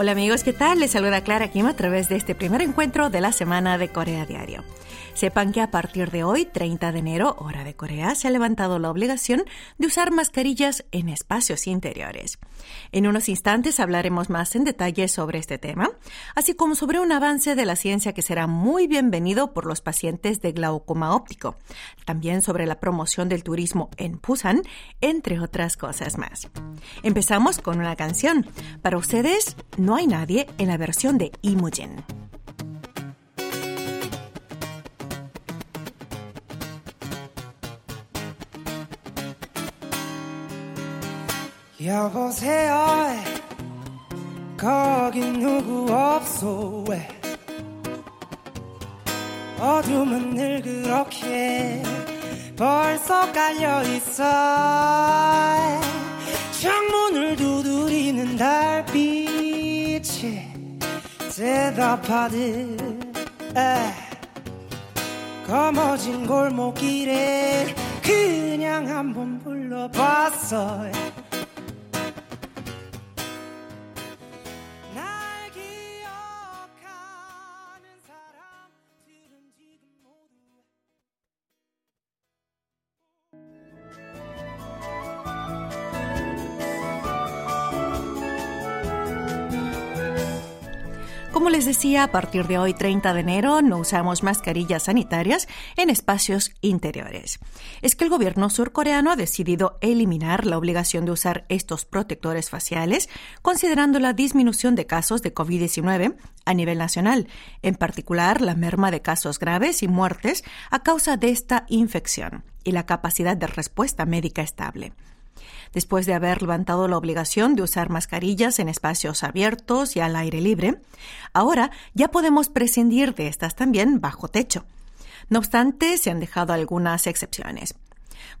Hola amigos, ¿qué tal? Les saluda Clara Kim a través de este primer encuentro de la semana de Corea Diario. Sepan que a partir de hoy, 30 de enero, hora de Corea, se ha levantado la obligación de usar mascarillas en espacios interiores. En unos instantes hablaremos más en detalle sobre este tema, así como sobre un avance de la ciencia que será muy bienvenido por los pacientes de glaucoma óptico, también sobre la promoción del turismo en Busan, entre otras cosas más. Empezamos con una canción. Para ustedes, no hay nadie en la versión de Imogen. 여보세요? 거기 누구 없소? 왜 어둠은 늘 그렇게 벌써 깔려있어. 창문을 두드리는 달빛이 대답하듯 에 검어진 골목길에 그냥 한번 불러봤어 decía, a partir de hoy, 30 de enero, no usamos mascarillas sanitarias en espacios interiores. Es que el gobierno surcoreano ha decidido eliminar la obligación de usar estos protectores faciales, considerando la disminución de casos de COVID-19 a nivel nacional, en particular la merma de casos graves y muertes a causa de esta infección y la capacidad de respuesta médica estable después de haber levantado la obligación de usar mascarillas en espacios abiertos y al aire libre, ahora ya podemos prescindir de estas también bajo techo. No obstante, se han dejado algunas excepciones.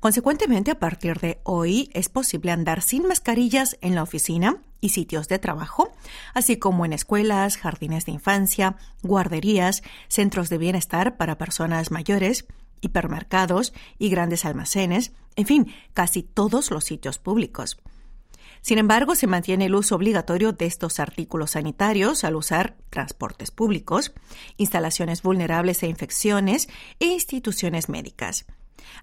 Consecuentemente, a partir de hoy es posible andar sin mascarillas en la oficina y sitios de trabajo, así como en escuelas, jardines de infancia, guarderías, centros de bienestar para personas mayores, hipermercados y grandes almacenes, en fin, casi todos los sitios públicos. Sin embargo, se mantiene el uso obligatorio de estos artículos sanitarios al usar transportes públicos, instalaciones vulnerables a infecciones e instituciones médicas.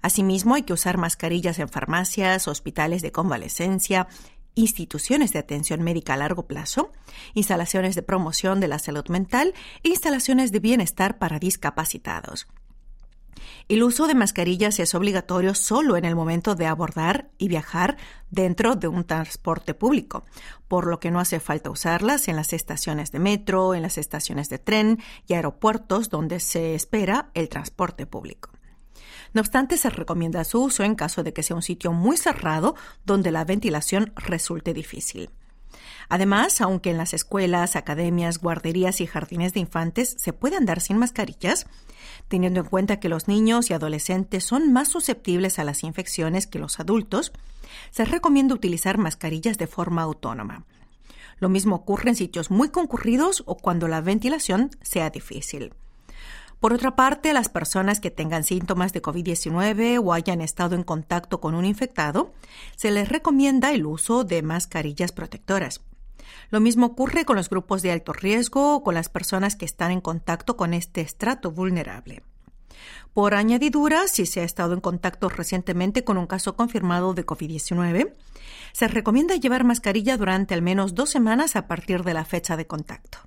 Asimismo, hay que usar mascarillas en farmacias, hospitales de convalecencia, instituciones de atención médica a largo plazo, instalaciones de promoción de la salud mental e instalaciones de bienestar para discapacitados. El uso de mascarillas es obligatorio solo en el momento de abordar y viajar dentro de un transporte público, por lo que no hace falta usarlas en las estaciones de metro, en las estaciones de tren y aeropuertos donde se espera el transporte público. No obstante, se recomienda su uso en caso de que sea un sitio muy cerrado donde la ventilación resulte difícil. Además, aunque en las escuelas, academias, guarderías y jardines de infantes se puede andar sin mascarillas, teniendo en cuenta que los niños y adolescentes son más susceptibles a las infecciones que los adultos, se recomienda utilizar mascarillas de forma autónoma. Lo mismo ocurre en sitios muy concurridos o cuando la ventilación sea difícil. Por otra parte, las personas que tengan síntomas de COVID-19 o hayan estado en contacto con un infectado, se les recomienda el uso de mascarillas protectoras. Lo mismo ocurre con los grupos de alto riesgo o con las personas que están en contacto con este estrato vulnerable. Por añadidura, si se ha estado en contacto recientemente con un caso confirmado de COVID-19, se recomienda llevar mascarilla durante al menos dos semanas a partir de la fecha de contacto.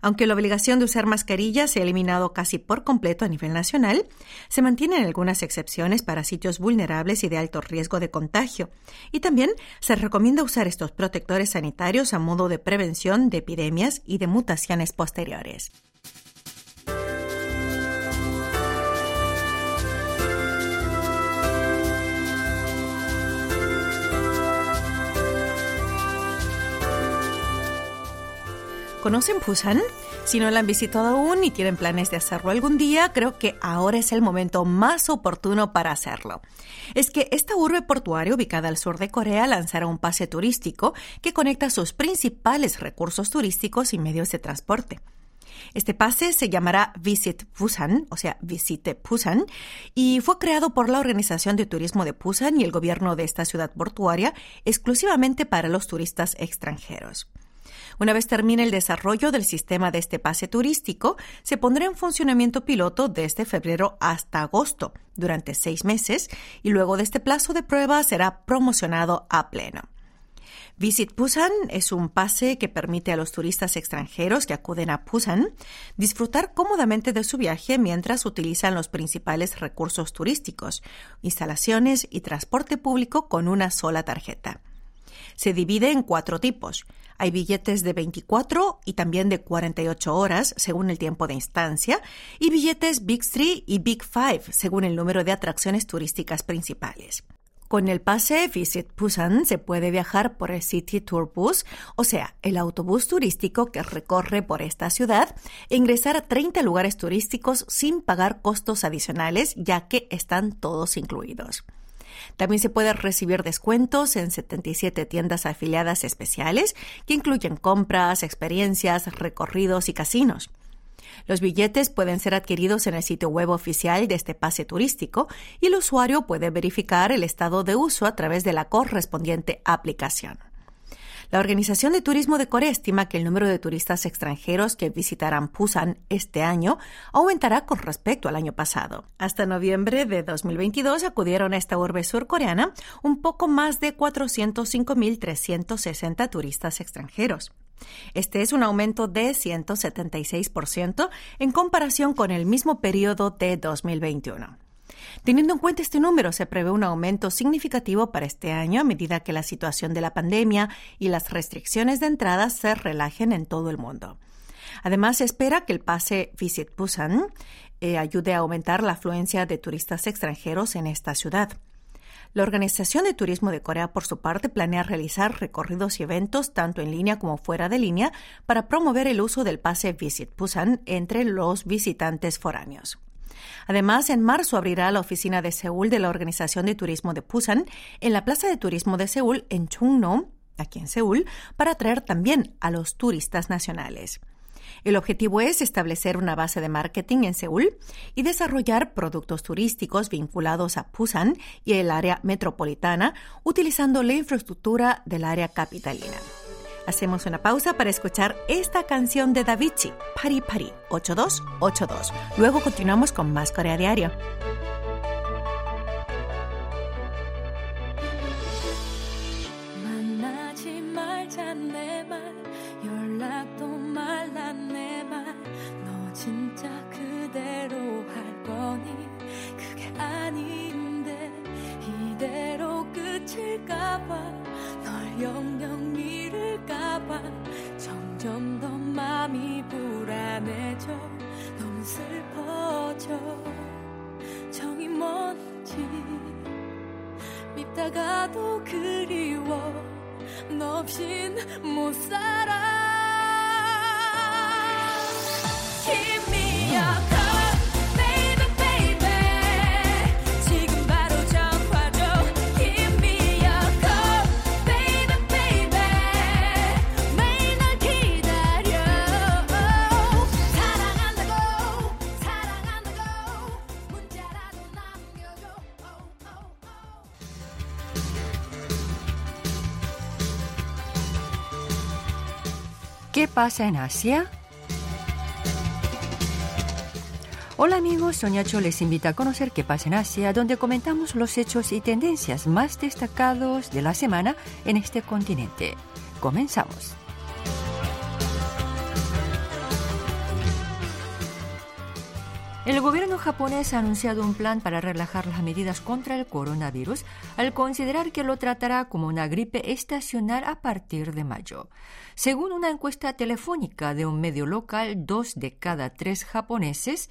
Aunque la obligación de usar mascarilla se ha eliminado casi por completo a nivel nacional, se mantienen algunas excepciones para sitios vulnerables y de alto riesgo de contagio. Y también se recomienda usar estos protectores sanitarios a modo de prevención de epidemias y de mutaciones posteriores. ¿Conocen Busan? Si no la han visitado aún y tienen planes de hacerlo algún día, creo que ahora es el momento más oportuno para hacerlo. Es que esta urbe portuaria ubicada al sur de Corea lanzará un pase turístico que conecta sus principales recursos turísticos y medios de transporte. Este pase se llamará Visit Busan, o sea, Visite Busan, y fue creado por la Organización de Turismo de Busan y el gobierno de esta ciudad portuaria exclusivamente para los turistas extranjeros. Una vez termine el desarrollo del sistema de este pase turístico, se pondrá en funcionamiento piloto desde febrero hasta agosto, durante seis meses, y luego de este plazo de prueba será promocionado a pleno. Visit Busan es un pase que permite a los turistas extranjeros que acuden a Busan disfrutar cómodamente de su viaje mientras utilizan los principales recursos turísticos, instalaciones y transporte público con una sola tarjeta. Se divide en cuatro tipos. Hay billetes de 24 y también de 48 horas, según el tiempo de instancia, y billetes Big 3 y Big 5, según el número de atracciones turísticas principales. Con el pase Visit Busan se puede viajar por el City Tour Bus, o sea, el autobús turístico que recorre por esta ciudad, e ingresar a 30 lugares turísticos sin pagar costos adicionales, ya que están todos incluidos. También se puede recibir descuentos en 77 tiendas afiliadas especiales que incluyen compras, experiencias, recorridos y casinos. Los billetes pueden ser adquiridos en el sitio web oficial de este pase turístico y el usuario puede verificar el estado de uso a través de la correspondiente aplicación. La Organización de Turismo de Corea estima que el número de turistas extranjeros que visitarán Busan este año aumentará con respecto al año pasado. Hasta noviembre de 2022 acudieron a esta urbe surcoreana un poco más de 405.360 turistas extranjeros. Este es un aumento de 176% en comparación con el mismo periodo de 2021. Teniendo en cuenta este número, se prevé un aumento significativo para este año a medida que la situación de la pandemia y las restricciones de entrada se relajen en todo el mundo. Además, se espera que el pase Visit Busan eh, ayude a aumentar la afluencia de turistas extranjeros en esta ciudad. La Organización de Turismo de Corea, por su parte, planea realizar recorridos y eventos tanto en línea como fuera de línea para promover el uso del pase Visit Busan entre los visitantes foráneos. Además, en marzo abrirá la oficina de Seúl de la Organización de Turismo de Busan en la Plaza de Turismo de Seúl en Chungno, aquí en Seúl, para atraer también a los turistas nacionales. El objetivo es establecer una base de marketing en Seúl y desarrollar productos turísticos vinculados a Busan y el área metropolitana utilizando la infraestructura del área capitalina. Hacemos una pausa para escuchar esta canción de Davichi, Pari Pari 8282. Luego continuamos con más Corea Diario. 밉다가도 그리워. 너 없인 못 살아 pasa en Asia? Hola amigos, Soñacho les invita a conocer qué pasa en Asia, donde comentamos los hechos y tendencias más destacados de la semana en este continente. Comenzamos. El gobierno japonés ha anunciado un plan para relajar las medidas contra el coronavirus al considerar que lo tratará como una gripe estacional a partir de mayo. Según una encuesta telefónica de un medio local, dos de cada tres japoneses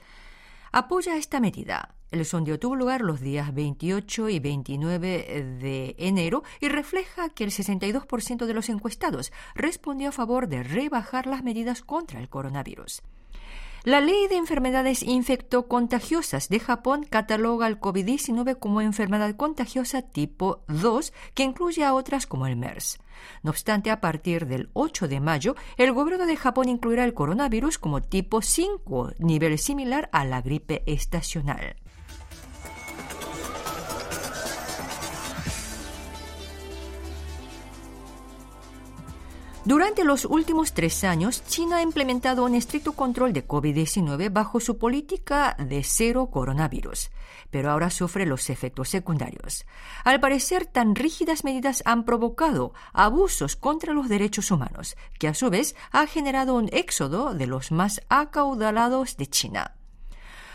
apoya esta medida. El sondeo tuvo lugar los días 28 y 29 de enero y refleja que el 62% de los encuestados respondió a favor de rebajar las medidas contra el coronavirus. La Ley de Enfermedades Infectocontagiosas de Japón cataloga al COVID-19 como enfermedad contagiosa tipo 2, que incluye a otras como el MERS. No obstante, a partir del 8 de mayo, el gobierno de Japón incluirá el coronavirus como tipo 5, nivel similar a la gripe estacional. Durante los últimos tres años, China ha implementado un estricto control de COVID-19 bajo su política de cero coronavirus, pero ahora sufre los efectos secundarios. Al parecer, tan rígidas medidas han provocado abusos contra los derechos humanos, que a su vez ha generado un éxodo de los más acaudalados de China.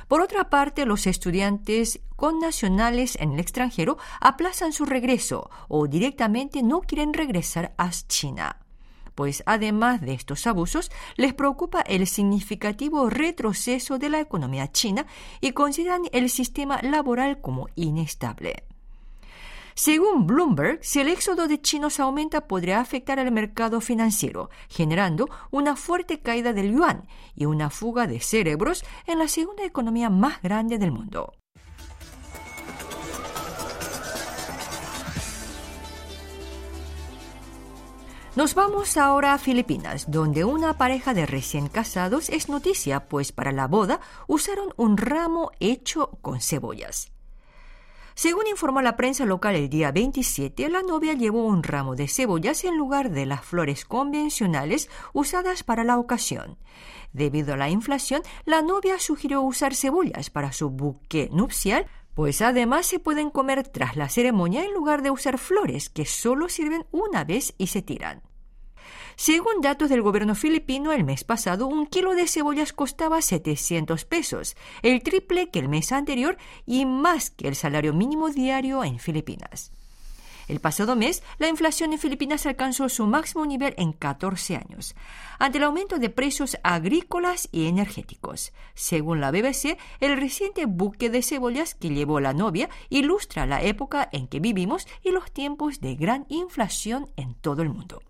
Por otra parte, los estudiantes connacionales en el extranjero aplazan su regreso o directamente no quieren regresar a China. Pues además de estos abusos, les preocupa el significativo retroceso de la economía china y consideran el sistema laboral como inestable. Según Bloomberg, si el éxodo de chinos aumenta, podría afectar al mercado financiero, generando una fuerte caída del yuan y una fuga de cerebros en la segunda economía más grande del mundo. Nos vamos ahora a Filipinas, donde una pareja de recién casados es noticia, pues para la boda usaron un ramo hecho con cebollas. Según informó la prensa local el día 27, la novia llevó un ramo de cebollas en lugar de las flores convencionales usadas para la ocasión. Debido a la inflación, la novia sugirió usar cebollas para su buque nupcial, pues además se pueden comer tras la ceremonia en lugar de usar flores que solo sirven una vez y se tiran. Según datos del gobierno filipino, el mes pasado un kilo de cebollas costaba 700 pesos, el triple que el mes anterior y más que el salario mínimo diario en Filipinas. El pasado mes, la inflación en Filipinas alcanzó su máximo nivel en 14 años, ante el aumento de precios agrícolas y energéticos. Según la BBC, el reciente buque de cebollas que llevó la novia ilustra la época en que vivimos y los tiempos de gran inflación en todo el mundo.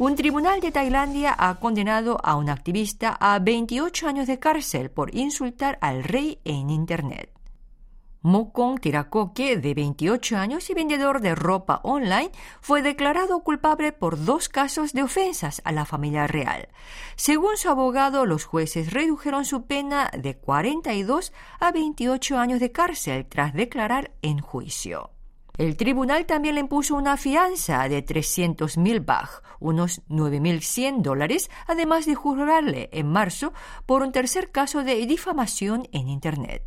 Un tribunal de Tailandia ha condenado a un activista a 28 años de cárcel por insultar al rey en Internet. Mokong Tirakoke, de 28 años y vendedor de ropa online, fue declarado culpable por dos casos de ofensas a la familia real. Según su abogado, los jueces redujeron su pena de 42 a 28 años de cárcel tras declarar en juicio. El tribunal también le impuso una fianza de 300.000 baj, unos 9.100 dólares, además de jurarle en marzo por un tercer caso de difamación en Internet.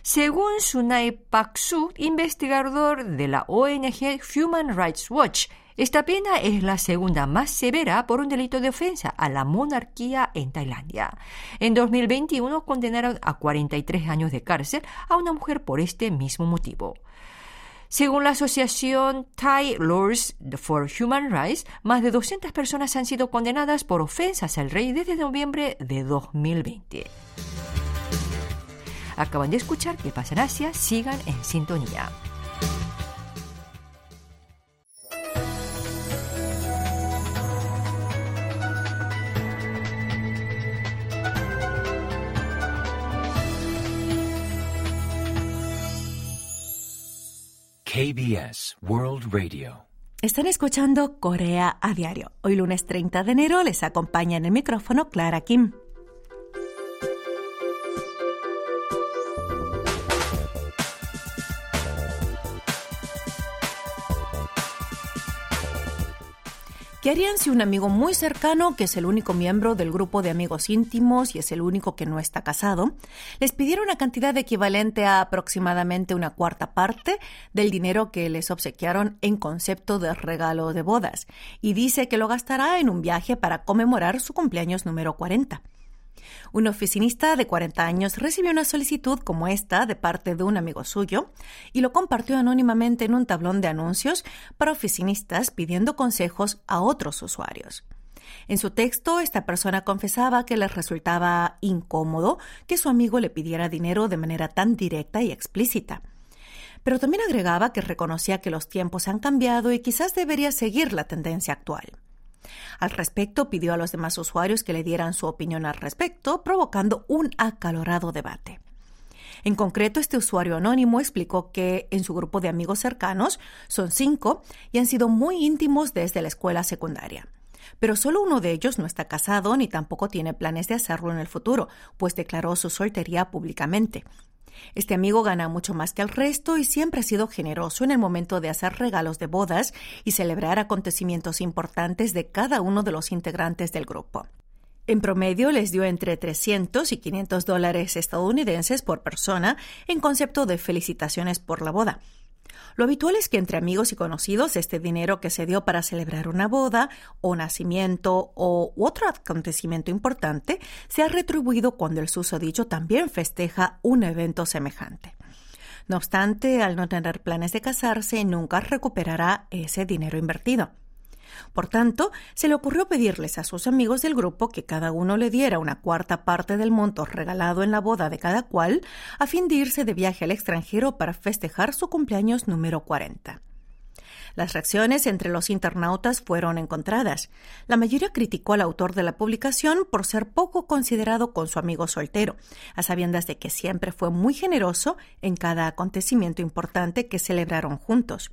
Según Sunay Pak-su, investigador de la ONG Human Rights Watch, esta pena es la segunda más severa por un delito de ofensa a la monarquía en Tailandia. En 2021 condenaron a 43 años de cárcel a una mujer por este mismo motivo. Según la asociación Thai Lawyers for Human Rights, más de 200 personas han sido condenadas por ofensas al rey desde noviembre de 2020. Acaban de escuchar que pasa en Asia, sigan en sintonía. KBS World Radio. Están escuchando Corea a diario. Hoy lunes 30 de enero les acompaña en el micrófono Clara Kim. ¿Qué harían si un amigo muy cercano, que es el único miembro del grupo de amigos íntimos y es el único que no está casado, les pidiera una cantidad equivalente a aproximadamente una cuarta parte del dinero que les obsequiaron en concepto de regalo de bodas y dice que lo gastará en un viaje para conmemorar su cumpleaños número 40? Un oficinista de 40 años recibió una solicitud como esta de parte de un amigo suyo y lo compartió anónimamente en un tablón de anuncios para oficinistas pidiendo consejos a otros usuarios. En su texto, esta persona confesaba que les resultaba incómodo que su amigo le pidiera dinero de manera tan directa y explícita. Pero también agregaba que reconocía que los tiempos han cambiado y quizás debería seguir la tendencia actual. Al respecto, pidió a los demás usuarios que le dieran su opinión al respecto, provocando un acalorado debate. En concreto, este usuario anónimo explicó que en su grupo de amigos cercanos son cinco y han sido muy íntimos desde la escuela secundaria. Pero solo uno de ellos no está casado ni tampoco tiene planes de hacerlo en el futuro, pues declaró su soltería públicamente. Este amigo gana mucho más que el resto y siempre ha sido generoso en el momento de hacer regalos de bodas y celebrar acontecimientos importantes de cada uno de los integrantes del grupo. En promedio les dio entre 300 y 500 dólares estadounidenses por persona en concepto de felicitaciones por la boda. Lo habitual es que entre amigos y conocidos este dinero que se dio para celebrar una boda o nacimiento o otro acontecimiento importante sea retribuido cuando el susodicho también festeja un evento semejante. No obstante, al no tener planes de casarse, nunca recuperará ese dinero invertido. Por tanto, se le ocurrió pedirles a sus amigos del grupo que cada uno le diera una cuarta parte del monto regalado en la boda de cada cual, a fin de irse de viaje al extranjero para festejar su cumpleaños número 40. Las reacciones entre los internautas fueron encontradas. La mayoría criticó al autor de la publicación por ser poco considerado con su amigo soltero, a sabiendas de que siempre fue muy generoso en cada acontecimiento importante que celebraron juntos.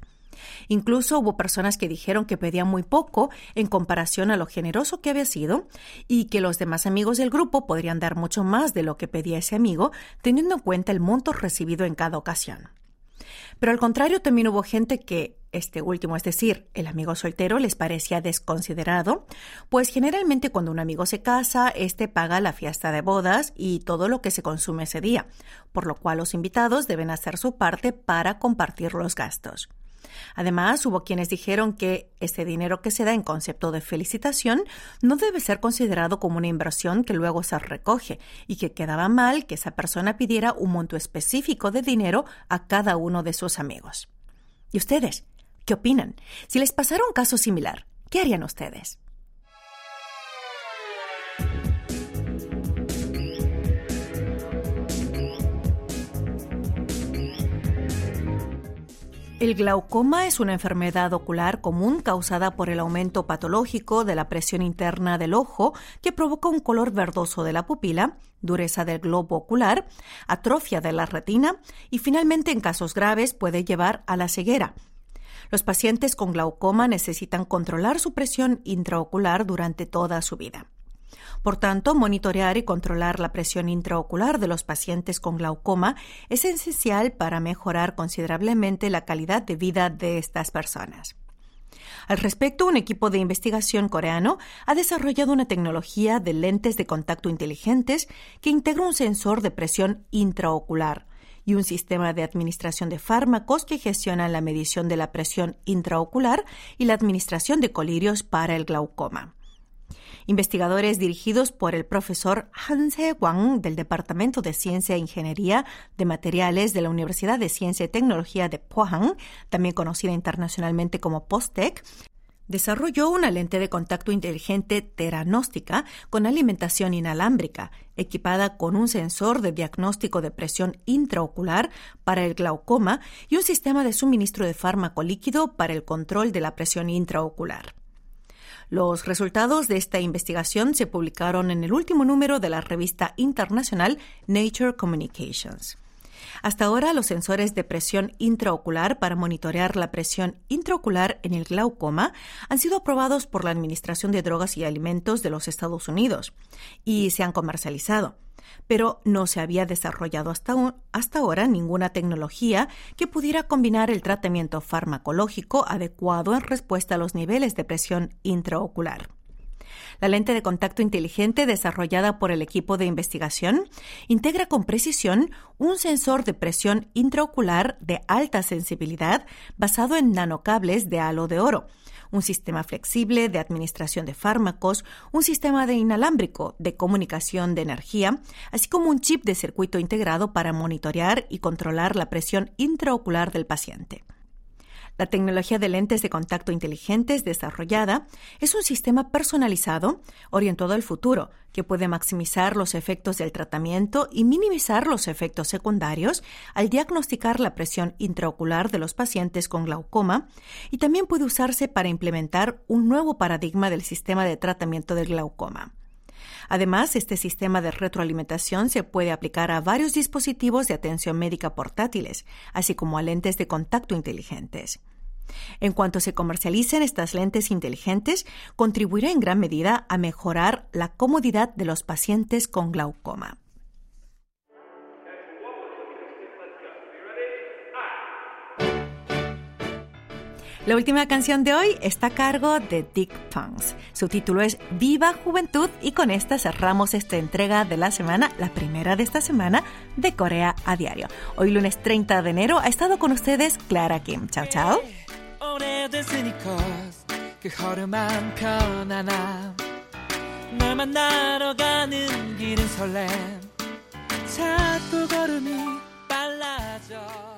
Incluso hubo personas que dijeron que pedía muy poco en comparación a lo generoso que había sido y que los demás amigos del grupo podrían dar mucho más de lo que pedía ese amigo, teniendo en cuenta el monto recibido en cada ocasión. Pero al contrario, también hubo gente que este último, es decir, el amigo soltero, les parecía desconsiderado, pues generalmente cuando un amigo se casa, este paga la fiesta de bodas y todo lo que se consume ese día, por lo cual los invitados deben hacer su parte para compartir los gastos. Además, hubo quienes dijeron que este dinero que se da en concepto de felicitación no debe ser considerado como una inversión que luego se recoge y que quedaba mal que esa persona pidiera un monto específico de dinero a cada uno de sus amigos. ¿Y ustedes? ¿Qué opinan? Si les pasara un caso similar, ¿qué harían ustedes? El glaucoma es una enfermedad ocular común causada por el aumento patológico de la presión interna del ojo que provoca un color verdoso de la pupila, dureza del globo ocular, atrofia de la retina y finalmente en casos graves puede llevar a la ceguera. Los pacientes con glaucoma necesitan controlar su presión intraocular durante toda su vida. Por tanto, monitorear y controlar la presión intraocular de los pacientes con glaucoma es esencial para mejorar considerablemente la calidad de vida de estas personas. Al respecto, un equipo de investigación coreano ha desarrollado una tecnología de lentes de contacto inteligentes que integra un sensor de presión intraocular y un sistema de administración de fármacos que gestionan la medición de la presión intraocular y la administración de colirios para el glaucoma. Investigadores dirigidos por el profesor Hanse Wang del Departamento de Ciencia e Ingeniería de Materiales de la Universidad de Ciencia y Tecnología de Pohang, también conocida internacionalmente como POSTEC, desarrolló una lente de contacto inteligente teranóstica con alimentación inalámbrica, equipada con un sensor de diagnóstico de presión intraocular para el glaucoma y un sistema de suministro de fármaco líquido para el control de la presión intraocular. Los resultados de esta investigación se publicaron en el último número de la revista internacional Nature Communications. Hasta ahora, los sensores de presión intraocular para monitorear la presión intraocular en el glaucoma han sido aprobados por la Administración de Drogas y Alimentos de los Estados Unidos y se han comercializado pero no se había desarrollado hasta, ahora ninguna tecnología que pudiera combinar el tratamiento farmacológico adecuado en respuesta a los niveles de presión intraocular. La lente de contacto inteligente desarrollada por el equipo de investigación integra con precisión un sensor de presión intraocular de alta sensibilidad basado en nanocables de halo de oro, un sistema flexible de administración de fármacos, un sistema de inalámbrico de comunicación de energía, así como un chip de circuito integrado para monitorear y controlar la presión intraocular del paciente. La tecnología de lentes de contacto inteligentes desarrollada es un sistema personalizado orientado al futuro que puede maximizar los efectos del tratamiento y minimizar los efectos secundarios al diagnosticar la presión intraocular de los pacientes con glaucoma y también puede usarse para implementar un nuevo paradigma del sistema de tratamiento del glaucoma. Además, este sistema de retroalimentación se puede aplicar a varios dispositivos de atención médica portátiles, así como a lentes de contacto inteligentes. En cuanto se comercialicen estas lentes inteligentes, contribuirá en gran medida a mejorar la comodidad de los pacientes con glaucoma. La última canción de hoy está a cargo de Dick Punks. Su título es Viva Juventud y con esta cerramos esta entrega de la semana, la primera de esta semana de Corea a Diario. Hoy lunes 30 de enero ha estado con ustedes Clara Kim. Chao, chao. 오래됐으니까 그 걸음만 편안함 널 만나러 가는 길은 설렘 자꾸 걸음이 빨라져